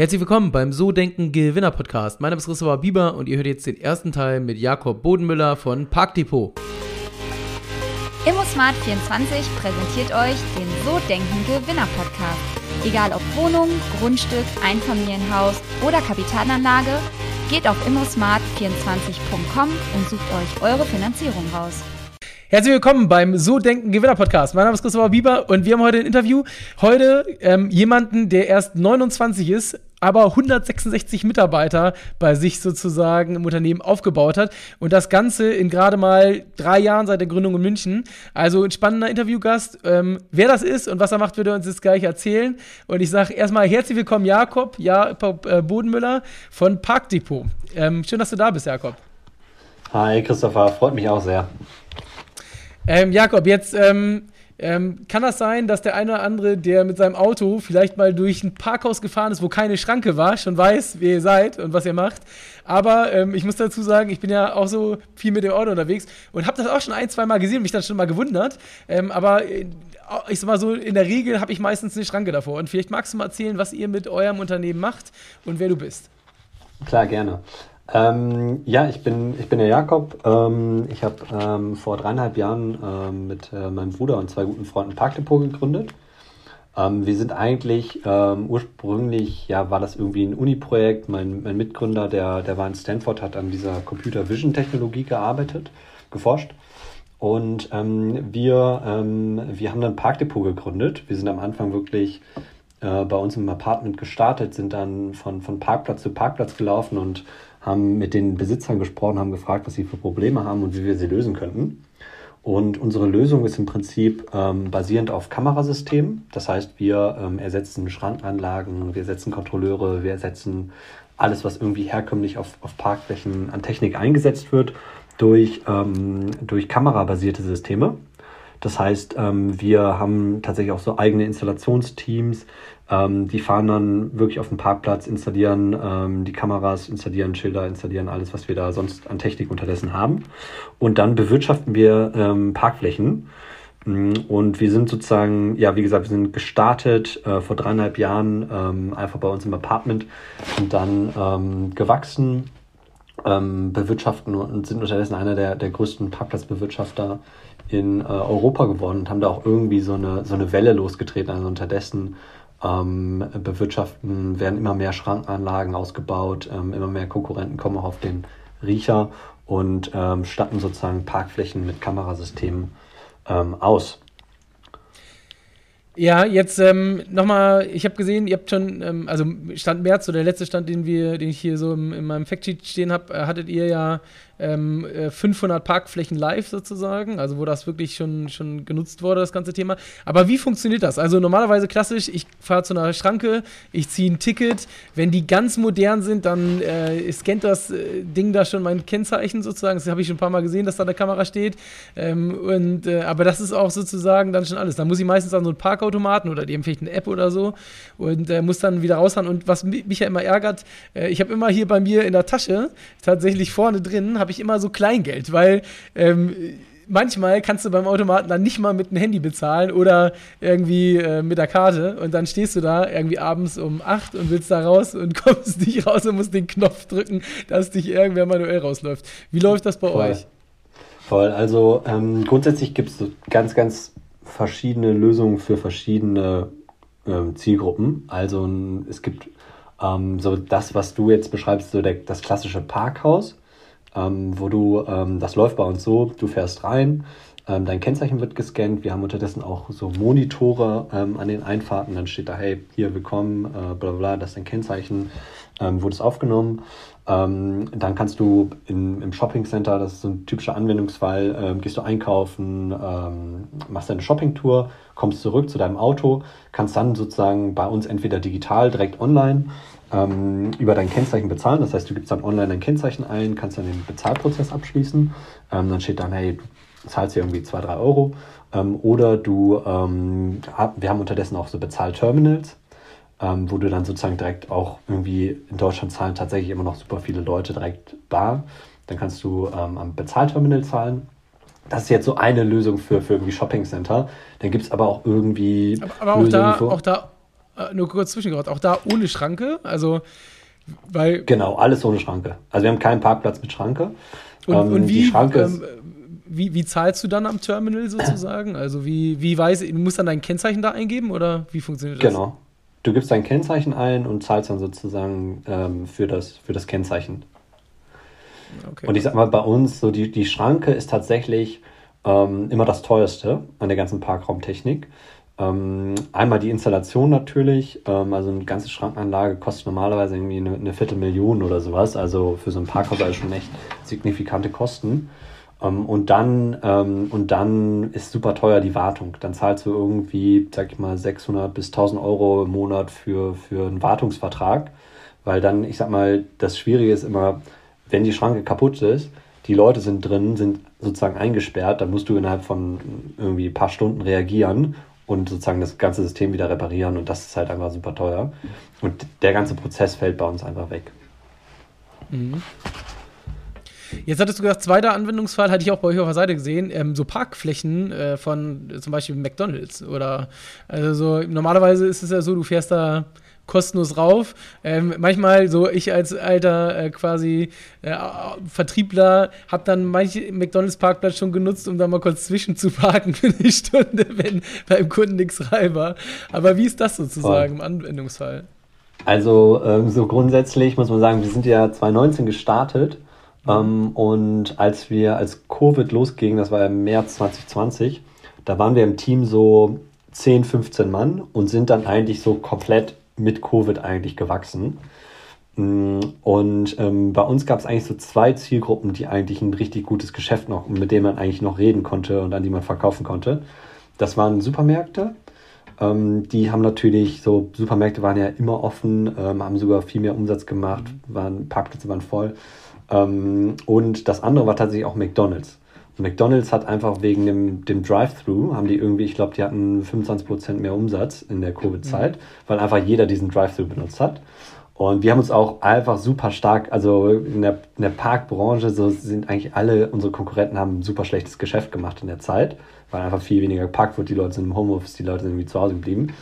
Herzlich willkommen beim So Denken Gewinner Podcast. Mein Name ist Christopher Bieber und ihr hört jetzt den ersten Teil mit Jakob Bodenmüller von Parkdepot. ImmoSmart24 präsentiert euch den So Denken Gewinner Podcast. Egal ob Wohnung, Grundstück, Einfamilienhaus oder Kapitalanlage, geht auf immosmart24.com und sucht euch eure Finanzierung raus. Herzlich willkommen beim So Denken Gewinner Podcast. Mein Name ist Christopher Bieber und wir haben heute ein Interview. Heute ähm, jemanden, der erst 29 ist, aber 166 Mitarbeiter bei sich sozusagen im Unternehmen aufgebaut hat. Und das Ganze in gerade mal drei Jahren seit der Gründung in München. Also ein spannender Interviewgast. Ähm, wer das ist und was er macht, wird er uns jetzt gleich erzählen. Und ich sage erstmal herzlich willkommen, Jakob, Jakob äh, Bodenmüller von Parkdepot. Ähm, schön, dass du da bist, Jakob. Hi, Christopher, freut mich auch sehr. Ähm, Jakob, jetzt ähm, kann das sein, dass der eine oder andere, der mit seinem Auto vielleicht mal durch ein Parkhaus gefahren ist, wo keine Schranke war, schon weiß, wer ihr seid und was ihr macht. Aber ähm, ich muss dazu sagen, ich bin ja auch so viel mit dem Auto unterwegs und habe das auch schon ein, zwei Mal gesehen und mich dann schon mal gewundert. Ähm, aber äh, ich sag mal so, in der Regel habe ich meistens eine Schranke davor. Und vielleicht magst du mal erzählen, was ihr mit eurem Unternehmen macht und wer du bist. Klar, gerne. Ähm, ja, ich bin, ich bin der Jakob. Ähm, ich habe ähm, vor dreieinhalb Jahren ähm, mit äh, meinem Bruder und zwei guten Freunden Parkdepot gegründet. Ähm, wir sind eigentlich ähm, ursprünglich, ja, war das irgendwie ein Uni-Projekt. Mein, mein Mitgründer, der, der war in Stanford, hat an dieser Computer Vision Technologie gearbeitet, geforscht. Und wir, wir haben dann Parkdepot gegründet. Wir sind am Anfang wirklich äh, bei uns im Apartment gestartet, sind dann von, von Parkplatz zu Parkplatz gelaufen und haben mit den Besitzern gesprochen, haben gefragt, was sie für Probleme haben und wie wir sie lösen könnten. Und unsere Lösung ist im Prinzip ähm, basierend auf Kamerasystemen. Das heißt, wir ähm, ersetzen Schrankanlagen, wir ersetzen Kontrolleure, wir ersetzen alles, was irgendwie herkömmlich auf, auf Parkflächen an Technik eingesetzt wird, durch, ähm, durch kamerabasierte Systeme. Das heißt, ähm, wir haben tatsächlich auch so eigene Installationsteams, ähm, die fahren dann wirklich auf dem Parkplatz, installieren ähm, die Kameras, installieren Schilder, installieren alles, was wir da sonst an Technik unterdessen haben. Und dann bewirtschaften wir ähm, Parkflächen. Mm, und wir sind sozusagen, ja, wie gesagt, wir sind gestartet äh, vor dreieinhalb Jahren ähm, einfach bei uns im Apartment und dann ähm, gewachsen, ähm, bewirtschaften und sind unterdessen einer der, der größten Parkplatzbewirtschafter in äh, Europa geworden und haben da auch irgendwie so eine, so eine Welle losgetreten. Also unterdessen ähm, bewirtschaften, werden immer mehr Schrankanlagen ausgebaut, ähm, immer mehr Konkurrenten kommen auch auf den Riecher und ähm, statten sozusagen Parkflächen mit Kamerasystemen ähm, aus. Ja, jetzt ähm, nochmal, ich habe gesehen, ihr habt schon, ähm, also Stand März, oder der letzte Stand, den wir, den ich hier so im, in meinem Factsheet stehen habe, äh, hattet ihr ja ähm, 500 äh, Parkflächen live sozusagen, also wo das wirklich schon, schon genutzt wurde, das ganze Thema. Aber wie funktioniert das? Also normalerweise klassisch, ich fahre zu einer Schranke, ich ziehe ein Ticket. Wenn die ganz modern sind, dann äh, scannt das äh, Ding da schon mein Kennzeichen sozusagen. Das habe ich schon ein paar Mal gesehen, dass da eine Kamera steht. Ähm, und, äh, aber das ist auch sozusagen dann schon alles. Da muss ich meistens an so einen Parkautomaten oder eben vielleicht eine App oder so und äh, muss dann wieder rausfahren. Und was mich ja immer ärgert, äh, ich habe immer hier bei mir in der Tasche tatsächlich vorne drin, habe habe ich immer so Kleingeld, weil ähm, manchmal kannst du beim Automaten dann nicht mal mit dem Handy bezahlen oder irgendwie äh, mit der Karte und dann stehst du da irgendwie abends um 8 und willst da raus und kommst nicht raus und musst den Knopf drücken, dass dich irgendwer manuell rausläuft. Wie läuft das bei Voll. euch? Voll, also ähm, grundsätzlich gibt es so ganz, ganz verschiedene Lösungen für verschiedene ähm, Zielgruppen. Also es gibt ähm, so das, was du jetzt beschreibst, so der, das klassische Parkhaus ähm, wo du, ähm, das läuft bei uns so, du fährst rein, ähm, dein Kennzeichen wird gescannt, wir haben unterdessen auch so Monitore ähm, an den Einfahrten, dann steht da, hey, hier willkommen, äh, bla bla, das ist dein Kennzeichen, ähm, wurde es aufgenommen. Ähm, dann kannst du in, im Shopping Center, das ist so ein typischer Anwendungsfall, gehst du einkaufen, machst deine Shoppingtour, kommst zurück zu deinem Auto, kannst dann sozusagen bei uns entweder digital direkt online ähm, über dein Kennzeichen bezahlen. Das heißt, du gibst dann online dein Kennzeichen ein, kannst dann den Bezahlprozess abschließen. Ähm, dann steht dann, hey, du zahlst hier irgendwie 2, 3 Euro. Ähm, oder du, ähm, wir haben unterdessen auch so Bezahlterminals, ähm, wo du dann sozusagen direkt auch irgendwie in Deutschland zahlen tatsächlich immer noch super viele Leute direkt bar. Dann kannst du ähm, am Bezahlterminal zahlen. Das ist jetzt so eine Lösung für, für irgendwie Shopping Center. Dann gibt es aber auch irgendwie. Aber, aber auch, da, auch da nur kurz zwischengeraut, auch da ohne Schranke, also weil genau, alles ohne Schranke. Also wir haben keinen Parkplatz mit Schranke. Und, ähm, und wie, ähm, wie, wie, zahlst du dann am Terminal sozusagen? Also wie, wie weiß, du musst dann dein Kennzeichen da eingeben oder wie funktioniert das? Genau. Du gibst dein Kennzeichen ein und zahlst dann sozusagen ähm, für, das, für das Kennzeichen. Okay. Und ich sag mal, bei uns, so die, die Schranke ist tatsächlich ähm, immer das teuerste an der ganzen Parkraumtechnik. Ähm, einmal die Installation natürlich, ähm, also eine ganze Schrankenanlage kostet normalerweise irgendwie eine, eine Viertelmillion oder sowas. Also für so ein Parkhaus also schon echt signifikante Kosten. Ähm, und, dann, ähm, und dann ist super teuer die Wartung. Dann zahlst du irgendwie, sag ich mal, 600 bis 1000 Euro im Monat für, für einen Wartungsvertrag. Weil dann, ich sag mal, das Schwierige ist immer, wenn die Schranke kaputt ist, die Leute sind drin, sind sozusagen eingesperrt, dann musst du innerhalb von irgendwie ein paar Stunden reagieren und sozusagen das ganze System wieder reparieren und das ist halt einfach super teuer. Und der ganze Prozess fällt bei uns einfach weg. Mhm. Jetzt hattest du gesagt, zweiter Anwendungsfall hatte ich auch bei euch auf der Seite gesehen, ähm, so Parkflächen äh, von zum Beispiel McDonalds oder also so, normalerweise ist es ja so, du fährst da kostenlos rauf. Ähm, manchmal, so ich als alter äh, quasi äh, Vertriebler, habe dann manche McDonalds-Parkplatz schon genutzt, um da mal kurz zwischen zu parken für eine Stunde, wenn beim Kunden nichts frei war. Aber wie ist das sozusagen Voll. im Anwendungsfall? Also ähm, so grundsätzlich muss man sagen, wir sind ja 2019 gestartet ähm, und als wir, als Covid losging, das war im März 2020, da waren wir im Team so 10, 15 Mann und sind dann eigentlich so komplett mit Covid eigentlich gewachsen. Mm, und ähm, bei uns gab es eigentlich so zwei Zielgruppen, die eigentlich ein richtig gutes Geschäft noch, mit denen man eigentlich noch reden konnte und an die man verkaufen konnte. Das waren Supermärkte. Ähm, die haben natürlich, so Supermärkte waren ja immer offen, ähm, haben sogar viel mehr Umsatz gemacht, waren, Parkplätze waren voll. Ähm, und das andere war tatsächlich auch McDonalds. McDonalds hat einfach wegen dem, dem Drive-Thru, haben die irgendwie, ich glaube, die hatten 25% mehr Umsatz in der Covid-Zeit, mhm. weil einfach jeder diesen Drive-Thru benutzt hat. Und wir haben uns auch einfach super stark, also in der, in der Parkbranche, so sind eigentlich alle unsere Konkurrenten haben ein super schlechtes Geschäft gemacht in der Zeit, weil einfach viel weniger geparkt wird, die Leute sind im Homeoffice, die Leute sind irgendwie zu Hause geblieben.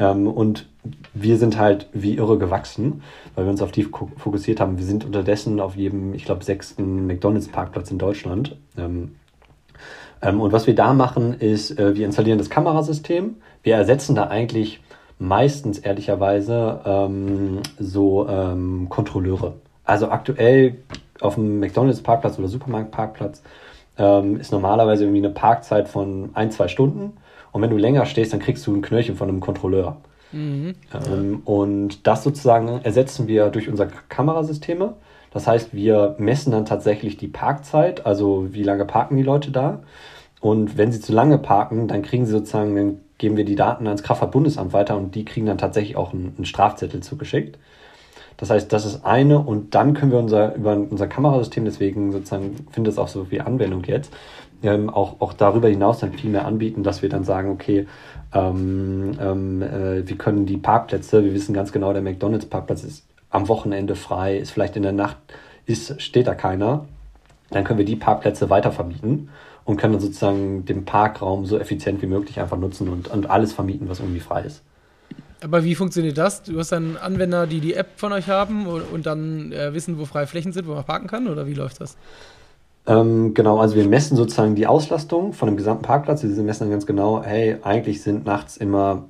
Ähm, und wir sind halt wie irre gewachsen, weil wir uns auf die fokussiert haben. Wir sind unterdessen auf jedem, ich glaube, sechsten McDonalds-Parkplatz in Deutschland. Ähm, ähm, und was wir da machen, ist, äh, wir installieren das Kamerasystem. Wir ersetzen da eigentlich meistens ehrlicherweise ähm, so ähm, Kontrolleure. Also aktuell auf dem McDonalds-Parkplatz oder Supermarkt-Parkplatz ähm, ist normalerweise irgendwie eine Parkzeit von ein, zwei Stunden. Und wenn du länger stehst, dann kriegst du ein Knöllchen von einem Kontrolleur. Mhm. Ähm, und das sozusagen ersetzen wir durch unsere Kamerasysteme. Das heißt, wir messen dann tatsächlich die Parkzeit, also wie lange parken die Leute da. Und wenn sie zu lange parken, dann kriegen sie sozusagen, dann geben wir die Daten ans Kraftfahrtbundesamt weiter und die kriegen dann tatsächlich auch einen, einen Strafzettel zugeschickt. Das heißt, das ist eine und dann können wir unser, über unser Kamerasystem, deswegen sozusagen findet es auch so viel Anwendung jetzt, ähm, auch, auch darüber hinaus dann viel mehr anbieten, dass wir dann sagen, okay, ähm, ähm, äh, wir können die Parkplätze, wir wissen ganz genau, der McDonalds-Parkplatz ist am Wochenende frei, ist vielleicht in der Nacht, ist, steht da keiner. Dann können wir die Parkplätze weiter vermieten und können dann sozusagen den Parkraum so effizient wie möglich einfach nutzen und, und alles vermieten, was irgendwie frei ist. Aber wie funktioniert das? Du hast dann Anwender, die die App von euch haben und, dann äh, wissen, wo freie Flächen sind, wo man parken kann? Oder wie läuft das? Ähm, genau, also wir messen sozusagen die Auslastung von dem gesamten Parkplatz. Wir messen dann ganz genau, hey, eigentlich sind nachts immer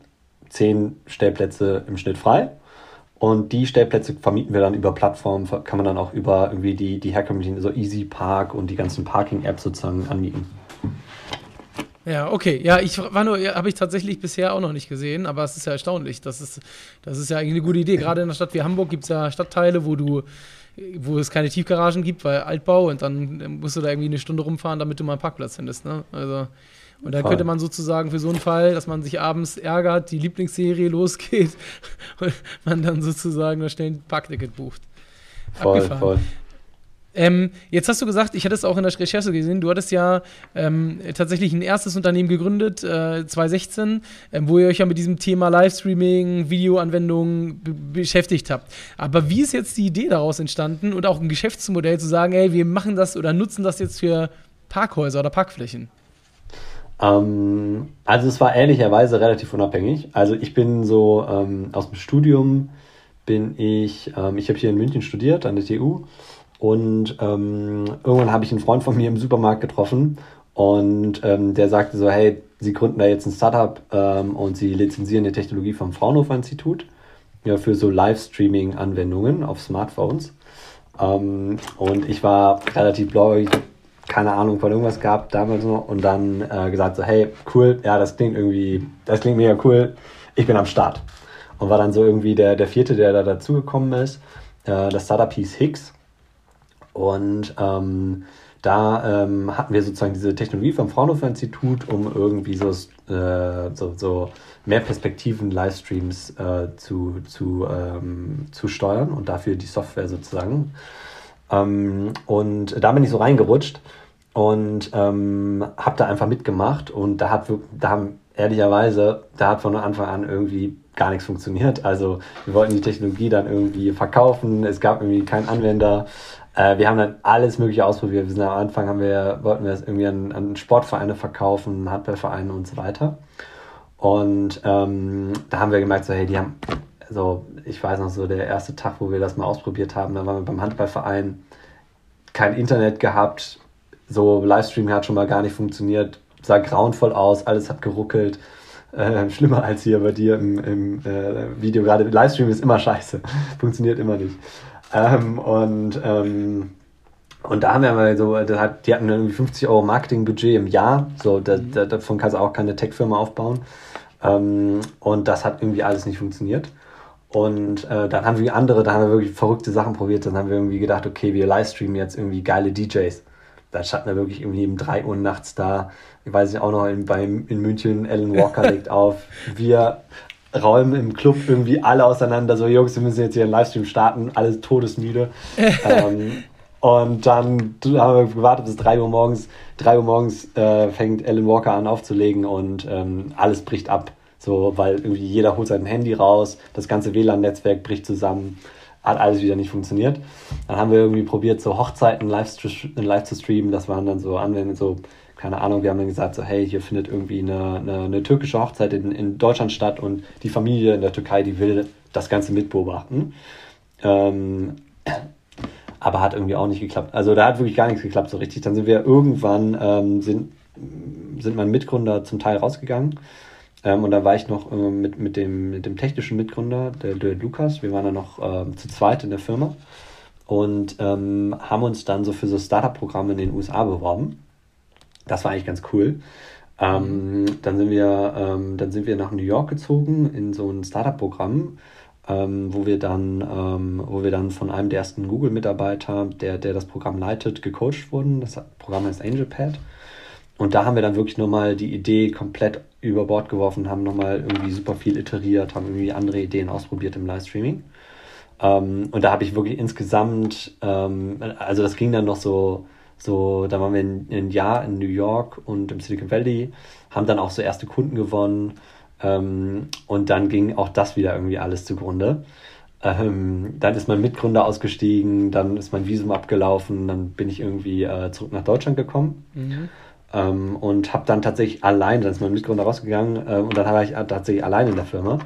zehn Stellplätze im Schnitt frei. Und die Stellplätze vermieten wir dann über Plattformen, kann man dann auch über irgendwie die, die herkömmlichen, so Easy Park und die ganzen Parking-Apps sozusagen anmieten. Ja, okay. Ja, ich war nur, habe ich tatsächlich bisher auch noch nicht gesehen, aber es ist ja erstaunlich. Das ist, das ist ja eigentlich eine gute Idee. Gerade in einer Stadt wie Hamburg gibt es ja Stadtteile, wo du, wo es keine Tiefgaragen gibt, weil Altbau und dann musst du da irgendwie eine Stunde rumfahren, damit du mal einen Parkplatz findest. Ne? Also, und dann könnte man sozusagen für so einen Fall, dass man sich abends ärgert, die Lieblingsserie losgeht und man dann sozusagen noch schnell ein Parkticket bucht. Voll, Abgefahren. voll. Ähm, jetzt hast du gesagt, ich hatte es auch in der Recherche gesehen, du hattest ja ähm, tatsächlich ein erstes Unternehmen gegründet, äh, 2016, äh, wo ihr euch ja mit diesem Thema Livestreaming, Videoanwendungen beschäftigt habt. Aber wie ist jetzt die Idee daraus entstanden und auch ein Geschäftsmodell zu sagen, ey, wir machen das oder nutzen das jetzt für Parkhäuser oder Parkflächen? Ähm, also es war ehrlicherweise relativ unabhängig. Also ich bin so ähm, aus dem Studium bin ich, ähm, ich habe hier in München studiert an der TU und ähm, irgendwann habe ich einen Freund von mir im Supermarkt getroffen und ähm, der sagte so, hey, sie gründen da jetzt ein Startup ähm, und sie lizenzieren die Technologie vom Fraunhofer Institut ja, für so Livestreaming-Anwendungen auf Smartphones. Ähm, und ich war relativ blauäugig, keine Ahnung von irgendwas gehabt damals noch und dann äh, gesagt so, hey, cool, ja, das klingt irgendwie, das klingt mega cool, ich bin am Start. Und war dann so irgendwie der, der vierte, der da dazugekommen ist. Äh, das Startup hieß Higgs und ähm, da ähm, hatten wir sozusagen diese Technologie vom Fraunhofer Institut, um irgendwie so, äh, so, so mehr Perspektiven Livestreams äh, zu, zu, ähm, zu steuern und dafür die Software sozusagen. Ähm, und da bin ich so reingerutscht und ähm, habe da einfach mitgemacht und da hat da haben ehrlicherweise, da hat von Anfang an irgendwie gar nichts funktioniert. Also wir wollten die Technologie dann irgendwie verkaufen, es gab irgendwie keinen Anwender. Äh, wir haben dann alles Mögliche ausprobiert. Wir sind am Anfang haben wir, wollten wir das irgendwie an, an Sportvereine verkaufen, Handballvereine und so weiter. Und ähm, da haben wir gemerkt, so, hey, die haben, so, ich weiß noch so, der erste Tag, wo wir das mal ausprobiert haben, da waren wir beim Handballverein, kein Internet gehabt, so Livestreaming hat schon mal gar nicht funktioniert, sah grauenvoll aus, alles hat geruckelt. Äh, schlimmer als hier bei dir im, im äh, Video gerade. Livestream ist immer scheiße, funktioniert immer nicht. Ähm, und, ähm, und da haben wir mal so, hat, die hatten irgendwie 50 Euro Marketingbudget im Jahr. So, da, mhm. da, davon kannst du auch keine Tech-Firma aufbauen. Ähm, und das hat irgendwie alles nicht funktioniert. Und äh, dann haben wir andere, da haben wir wirklich verrückte Sachen probiert. Dann haben wir irgendwie gedacht, okay, wir livestreamen jetzt irgendwie geile DJs. Da standen wir wirklich irgendwie um 3 Uhr nachts da. Ich weiß nicht, auch noch in, beim, in München, Alan Walker legt auf. Wir räumen im Club irgendwie alle auseinander. So, Jungs, wir müssen jetzt hier einen Livestream starten. Alles todesmüde. ähm, und dann haben wir gewartet bis 3 Uhr morgens. 3 Uhr morgens äh, fängt Alan Walker an aufzulegen und ähm, alles bricht ab. So, weil irgendwie jeder holt sein Handy raus, das ganze WLAN-Netzwerk bricht zusammen, hat alles wieder nicht funktioniert. Dann haben wir irgendwie probiert, so Hochzeiten live, live zu streamen. Das waren dann so Anwendungen, so, keine Ahnung, wir haben dann gesagt, so, hey, hier findet irgendwie eine, eine, eine türkische Hochzeit in, in Deutschland statt und die Familie in der Türkei, die will das Ganze mitbeobachten. Ähm, aber hat irgendwie auch nicht geklappt. Also da hat wirklich gar nichts geklappt so richtig. Dann sind wir irgendwann, ähm, sind, sind meine Mitgründer zum Teil rausgegangen ähm, und da war ich noch äh, mit, mit, dem, mit dem technischen Mitgründer, der, der Lukas. Wir waren dann noch äh, zu zweit in der Firma und ähm, haben uns dann so für so Startup-Programme in den USA beworben. Das war eigentlich ganz cool. Ähm, dann, sind wir, ähm, dann sind wir nach New York gezogen in so ein Startup-Programm, ähm, wo, wir dann, ähm, wo wir dann von einem der ersten Google-Mitarbeiter, der, der das Programm leitet, gecoacht wurden. Das Programm heißt AngelPad. Und da haben wir dann wirklich nochmal die Idee komplett über Bord geworfen, haben nochmal irgendwie super viel iteriert, haben irgendwie andere Ideen ausprobiert im Livestreaming. Ähm, und da habe ich wirklich insgesamt, ähm, also das ging dann noch so, so, da waren wir ein, Jahr in New York und im Silicon Valley, haben dann auch so erste Kunden gewonnen. Ähm, und dann ging auch das wieder irgendwie alles zugrunde. Ähm, dann ist mein Mitgründer ausgestiegen, dann ist mein Visum abgelaufen, dann bin ich irgendwie äh, zurück nach Deutschland gekommen. Mhm. Ähm, und habe dann tatsächlich allein, dann ist mein Mitgründer rausgegangen ähm, und dann war ich tatsächlich allein in der Firma.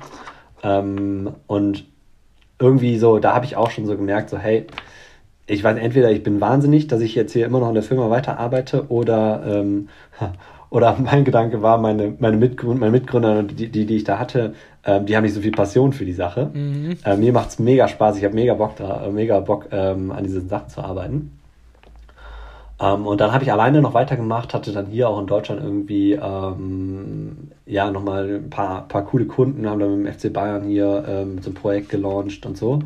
Ähm, und irgendwie so, da habe ich auch schon so gemerkt, so hey, ich weiß entweder ich bin wahnsinnig, dass ich jetzt hier immer noch in der Firma weiterarbeite oder ähm, oder mein Gedanke war, meine, meine Mitgründer, meine Mitgründer, die, die, die ich da hatte, ähm, die haben nicht so viel Passion für die Sache. Mhm. Äh, mir macht es mega Spaß, ich habe mega Bock da, mega Bock ähm, an diesen Sachen zu arbeiten. Ähm, und dann habe ich alleine noch weitergemacht, hatte dann hier auch in Deutschland irgendwie ähm, ja nochmal ein paar, paar coole Kunden, haben dann mit dem FC Bayern hier ähm, so ein Projekt gelauncht und so.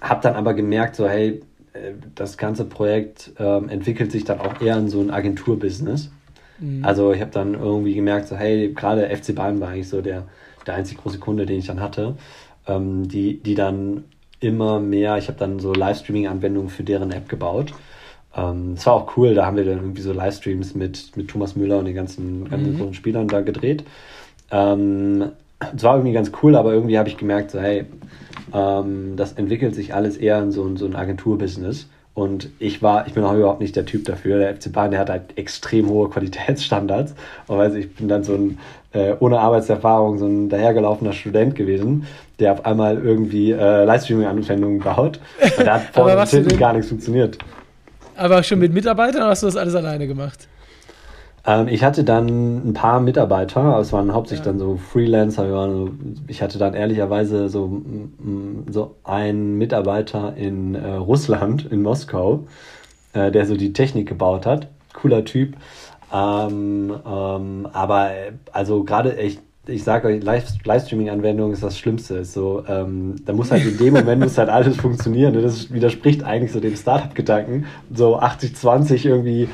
Hab dann aber gemerkt, so hey, äh, das ganze Projekt ähm, entwickelt sich dann auch eher in so ein Agenturbusiness. Mhm. Also ich habe dann irgendwie gemerkt, so hey, gerade FC Bayern war eigentlich so der, der einzig große Kunde, den ich dann hatte, ähm, die, die dann immer mehr, ich habe dann so Livestreaming-Anwendungen für deren App gebaut ähm, das war auch cool, da haben wir dann irgendwie so Livestreams mit, mit Thomas Müller und den ganzen, ganzen mhm. Spielern da gedreht. Ähm, das war irgendwie ganz cool, aber irgendwie habe ich gemerkt, so, hey, ähm, das entwickelt sich alles eher in so, in so ein Agenturbusiness. Und ich war, ich bin auch überhaupt nicht der Typ dafür. Der FC Bayern, der hat halt extrem hohe Qualitätsstandards. Und weiß ich bin dann so ein äh, ohne Arbeitserfahrung so ein dahergelaufener Student gewesen, der auf einmal irgendwie äh, Livestreaming-Anwendungen baut. Und da hat vorne und hinten gar nichts funktioniert. Aber schon mit Mitarbeitern oder hast du das alles alleine gemacht? Ähm, ich hatte dann ein paar Mitarbeiter, es waren hauptsächlich ja. dann so Freelancer. Ich hatte dann ehrlicherweise so, so einen Mitarbeiter in äh, Russland, in Moskau, äh, der so die Technik gebaut hat. Cooler Typ. Ähm, ähm, aber also gerade ich, ich sage euch, Livestreaming-Anwendung ist das Schlimmste. Ist so, ähm, da muss halt in dem Moment muss halt alles funktionieren. Ne? Das widerspricht eigentlich so dem Startup-Gedanken. So 80-20 irgendwie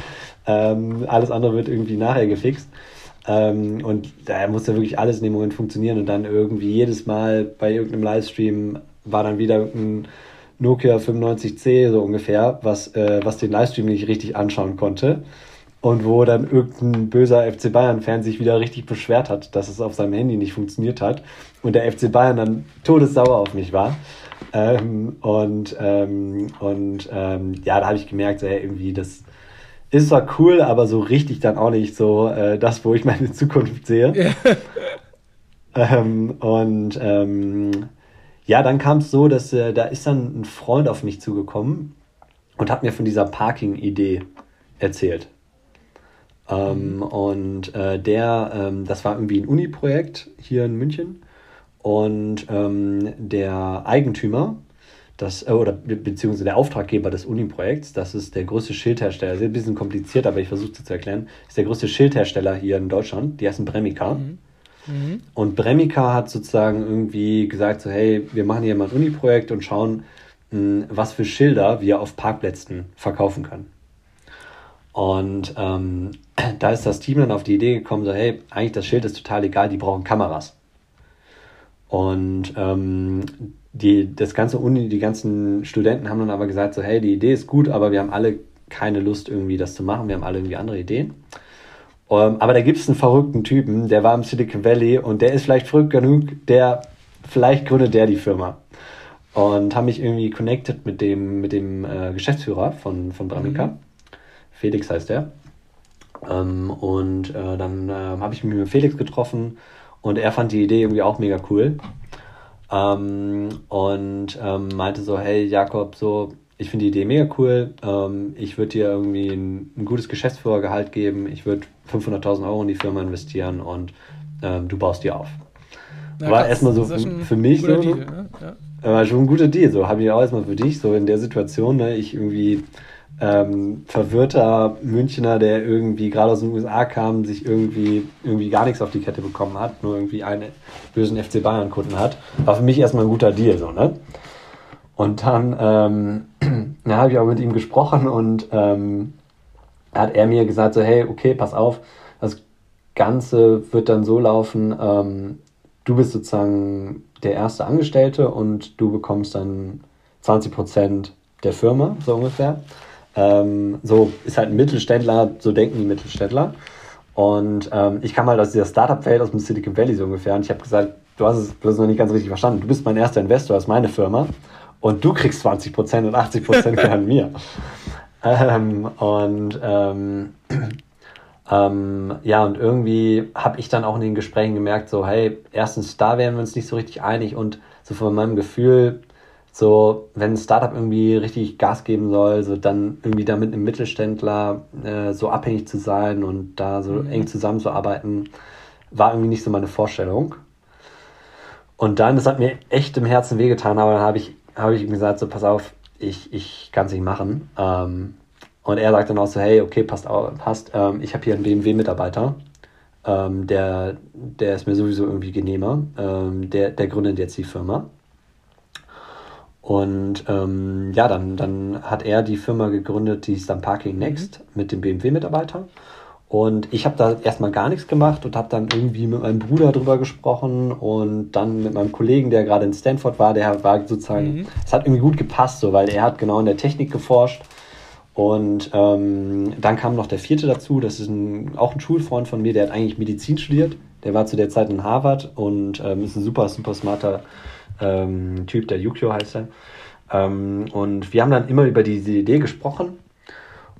ähm, alles andere wird irgendwie nachher gefixt. Ähm, und da muss ja wirklich alles in dem Moment funktionieren. Und dann irgendwie jedes Mal bei irgendeinem Livestream war dann wieder ein Nokia 95C so ungefähr, was, äh, was den Livestream nicht richtig anschauen konnte. Und wo dann irgendein böser FC Bayern-Fan sich wieder richtig beschwert hat, dass es auf seinem Handy nicht funktioniert hat. Und der FC Bayern dann todessauer auf mich war. Ähm, und ähm, und ähm, ja, da habe ich gemerkt, hey, irgendwie, das, ist zwar cool, aber so richtig dann auch nicht so äh, das, wo ich meine Zukunft sehe. Ähm, und ähm, ja, dann kam es so, dass äh, da ist dann ein Freund auf mich zugekommen und hat mir von dieser Parking-Idee erzählt. Ähm, mhm. Und äh, der, ähm, das war irgendwie ein Uni-Projekt hier in München. Und ähm, der Eigentümer das, äh, oder beziehungsweise der Auftraggeber des Uni-Projekts, das ist der größte Schildhersteller, ist ein bisschen kompliziert, aber ich versuche es zu erklären, ist der größte Schildhersteller hier in Deutschland, die heißen Bremika. Mhm. Mhm. Und Bremika hat sozusagen irgendwie gesagt, so hey, wir machen hier mal ein Uni-Projekt und schauen, hm, was für Schilder wir auf Parkplätzen verkaufen können. Und ähm, da ist das Team dann auf die Idee gekommen, so hey, eigentlich das Schild ist total egal, die brauchen Kameras. Und ähm, die, das ganze Uni, die ganzen Studenten haben dann aber gesagt, so, hey, die Idee ist gut, aber wir haben alle keine Lust, irgendwie das zu machen. Wir haben alle irgendwie andere Ideen. Um, ähm, aber da gibt es einen verrückten Typen, der war im Silicon Valley und der ist vielleicht verrückt genug, der, vielleicht gründet der die Firma. Und haben mich irgendwie connected mit dem, mit dem äh, Geschäftsführer von, von Bramika. Mhm. Felix heißt der. Ähm, und äh, dann äh, habe ich mich mit Felix getroffen und er fand die Idee irgendwie auch mega cool. Ähm, und ähm, meinte so, hey Jakob, so, ich finde die Idee mega cool. Ähm, ich würde dir irgendwie ein, ein, gutes Geschäftsführergehalt geben. Ich würde 500.000 Euro in die Firma investieren und ähm, du baust die auf. Na, war erstmal so für, für, mich so. Deal, ne? ja. War schon ein guter Deal. So habe ich auch erstmal für dich, so in der Situation, ne, ich irgendwie ähm, verwirrter Münchner, der irgendwie gerade aus den USA kam, sich irgendwie, irgendwie gar nichts auf die Kette bekommen hat, nur irgendwie einen bösen FC Bayern-Kunden hat, war für mich erstmal ein guter Deal, so, ne? Und dann, ähm, dann habe ich auch mit ihm gesprochen und ähm, hat er mir gesagt, so, hey, okay, pass auf, das Ganze wird dann so laufen, ähm, du bist sozusagen der erste Angestellte und du bekommst dann 20 Prozent der Firma, so ungefähr. Ähm, so ist halt ein Mittelständler, so denken die Mittelständler. Und ähm, ich kam halt aus dieser Startup-Welt aus dem Silicon Valley so ungefähr und ich habe gesagt, du hast es du noch nicht ganz richtig verstanden. Du bist mein erster Investor, das ist meine Firma und du kriegst 20% und 80% gehören mir. Ähm, und ähm, ähm, ja, und irgendwie habe ich dann auch in den Gesprächen gemerkt, so, hey, erstens, da wären wir uns nicht so richtig einig und so von meinem Gefühl, so, wenn ein Startup irgendwie richtig Gas geben soll, so dann irgendwie da mit einem Mittelständler äh, so abhängig zu sein und da so mhm. eng zusammenzuarbeiten, war irgendwie nicht so meine Vorstellung. Und dann, das hat mir echt im Herzen wehgetan, aber dann habe ich, hab ich ihm gesagt, so pass auf, ich, ich kann es nicht machen. Ähm, und er sagt dann auch so, hey, okay, passt, auf, passt. Ähm, ich habe hier einen BMW-Mitarbeiter, ähm, der, der ist mir sowieso irgendwie genehmer. Ähm, der, der gründet jetzt die Firma. Und ähm, ja, dann, dann hat er die Firma gegründet, die ist dann Parking Next mhm. mit dem BMW-Mitarbeiter. Und ich habe da erstmal gar nichts gemacht und habe dann irgendwie mit meinem Bruder drüber gesprochen und dann mit meinem Kollegen, der gerade in Stanford war, der war sozusagen, mhm. es hat irgendwie gut gepasst, so, weil er hat genau in der Technik geforscht. Und ähm, dann kam noch der vierte dazu, das ist ein, auch ein Schulfreund von mir, der hat eigentlich Medizin studiert. Der war zu der Zeit in Harvard und ähm, ist ein super, super smarter ähm, Typ, der Yukio heißt er. Ähm, und wir haben dann immer über diese Idee gesprochen.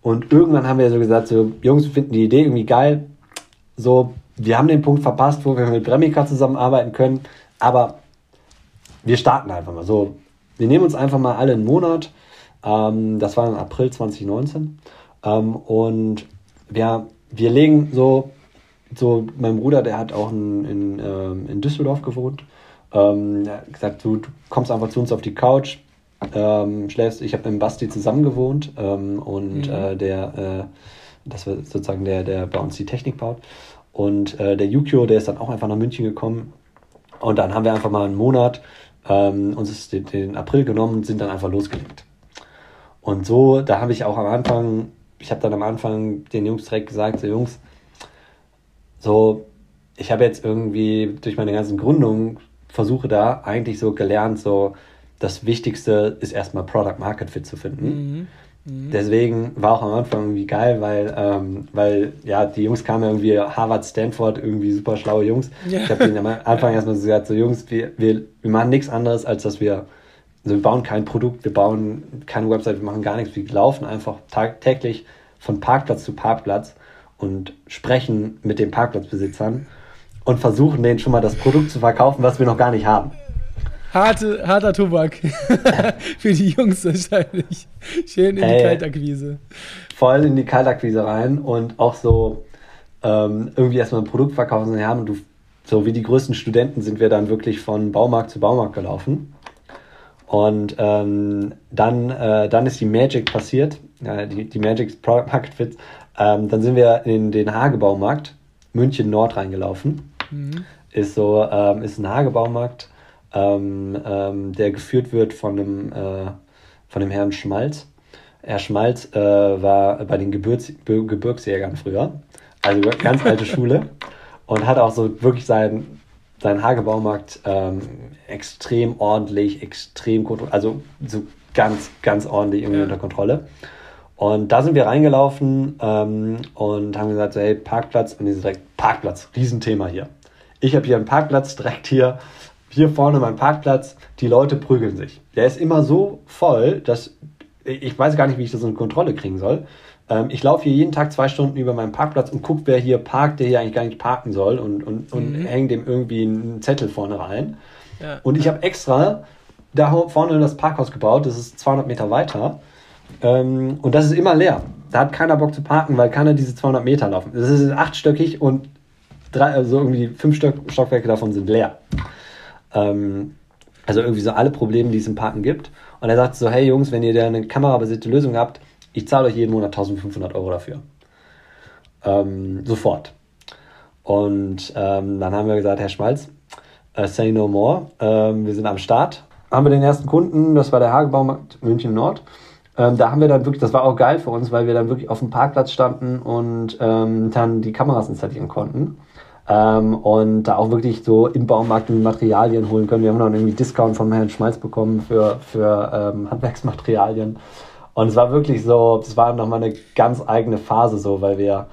Und irgendwann haben wir so gesagt, so, Jungs, wir finden die Idee irgendwie geil. So, wir haben den Punkt verpasst, wo wir mit Bremika zusammenarbeiten können. Aber wir starten einfach mal. So, wir nehmen uns einfach mal alle einen Monat. Ähm, das war im April 2019. Ähm, und wir, wir legen so, so, mein Bruder, der hat auch in, in, ähm, in Düsseldorf gewohnt. Ähm, gesagt, du, du kommst einfach zu uns auf die Couch, ähm, schläfst. Ich habe mit dem Basti zusammen gewohnt ähm, und mhm. äh, der, äh, das war sozusagen der, der bei uns die Technik baut. Und äh, der Yukio, der ist dann auch einfach nach München gekommen. Und dann haben wir einfach mal einen Monat ähm, uns den, den April genommen und sind dann einfach losgelegt. Und so, da habe ich auch am Anfang, ich habe dann am Anfang den Jungs direkt gesagt, so Jungs, so, ich habe jetzt irgendwie durch meine ganzen Gründungen versuche da eigentlich so gelernt, so das Wichtigste ist erstmal Product Market Fit zu finden. Mhm. Mhm. Deswegen war auch am Anfang irgendwie geil, weil, ähm, weil ja, die Jungs kamen irgendwie Harvard, Stanford, irgendwie super schlaue Jungs. Ja. Ich habe denen am Anfang erstmal so gesagt, so Jungs, wir, wir, wir machen nichts anderes, als dass wir, also wir bauen kein Produkt, wir bauen keine Website, wir machen gar nichts, wir laufen einfach tagtäglich von Parkplatz zu Parkplatz und sprechen mit den Parkplatzbesitzern und versuchen denen schon mal das Produkt zu verkaufen, was wir noch gar nicht haben harte, harter Tobak. Für die Jungs wahrscheinlich. Schön in Ey, die Kaltakquise. Voll in die Kaltakquise rein und auch so ähm, irgendwie erstmal ein Produkt verkaufen. Ja, und du, so wie die größten Studenten sind wir dann wirklich von Baumarkt zu Baumarkt gelaufen. Und ähm, dann, äh, dann ist die Magic passiert, äh, die, die Magic Product Market Fit. Ähm, dann sind wir in den Hagebaumarkt München Nord reingelaufen. Mhm. Ist so, ähm, ist ein Hagebaumarkt ähm, ähm, der geführt wird von dem, äh, von dem Herrn Schmalz. Herr Schmalz äh, war bei den Gebirgs Gebirgsjägern früher, also ganz alte Schule und hat auch so wirklich seinen, seinen Hagebaumarkt ähm, extrem ordentlich, extrem also so ganz, ganz ordentlich irgendwie ja. unter Kontrolle. Und da sind wir reingelaufen ähm, und haben gesagt, so, hey, Parkplatz. Und die sind direkt, Parkplatz, Riesenthema hier. Ich habe hier einen Parkplatz direkt hier hier vorne mein Parkplatz, die Leute prügeln sich. Der ist immer so voll, dass ich weiß gar nicht, wie ich das unter Kontrolle kriegen soll. Ähm, ich laufe hier jeden Tag zwei Stunden über meinen Parkplatz und gucke, wer hier parkt, der hier eigentlich gar nicht parken soll und, und, und mhm. hänge dem irgendwie einen Zettel vorne rein. Ja. Und ich habe extra da vorne das Parkhaus gebaut, das ist 200 Meter weiter. Ähm, und das ist immer leer. Da hat keiner Bock zu parken, weil keiner diese 200 Meter laufen. Das ist achtstöckig und drei, also irgendwie fünf Stockwerke davon sind leer. Ähm, also irgendwie so alle Probleme, die es im Parken gibt. Und er sagt so, hey Jungs, wenn ihr da eine kamerabasierte Lösung habt, ich zahle euch jeden Monat 1500 Euro dafür. Ähm, sofort. Und ähm, dann haben wir gesagt, Herr Schmalz, uh, say no more. Ähm, wir sind am Start. Haben wir den ersten Kunden, das war der Hagebaumarkt München Nord. Ähm, da haben wir dann wirklich, das war auch geil für uns, weil wir dann wirklich auf dem Parkplatz standen und ähm, dann die Kameras installieren konnten. Ähm, und da auch wirklich so im Baumarkt Materialien holen können. Wir haben dann irgendwie Discount vom Herrn Schmalz bekommen für, für ähm, Handwerksmaterialien. Und es war wirklich so, es war nochmal eine ganz eigene Phase so, weil wir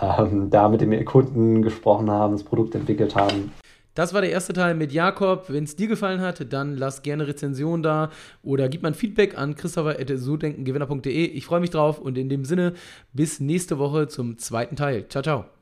ähm, da mit dem Kunden gesprochen haben, das Produkt entwickelt haben. Das war der erste Teil mit Jakob. Wenn es dir gefallen hat, dann lass gerne Rezension da oder gib mal ein Feedback an christopher.sodenkengewinner.de. Ich freue mich drauf und in dem Sinne bis nächste Woche zum zweiten Teil. Ciao, ciao.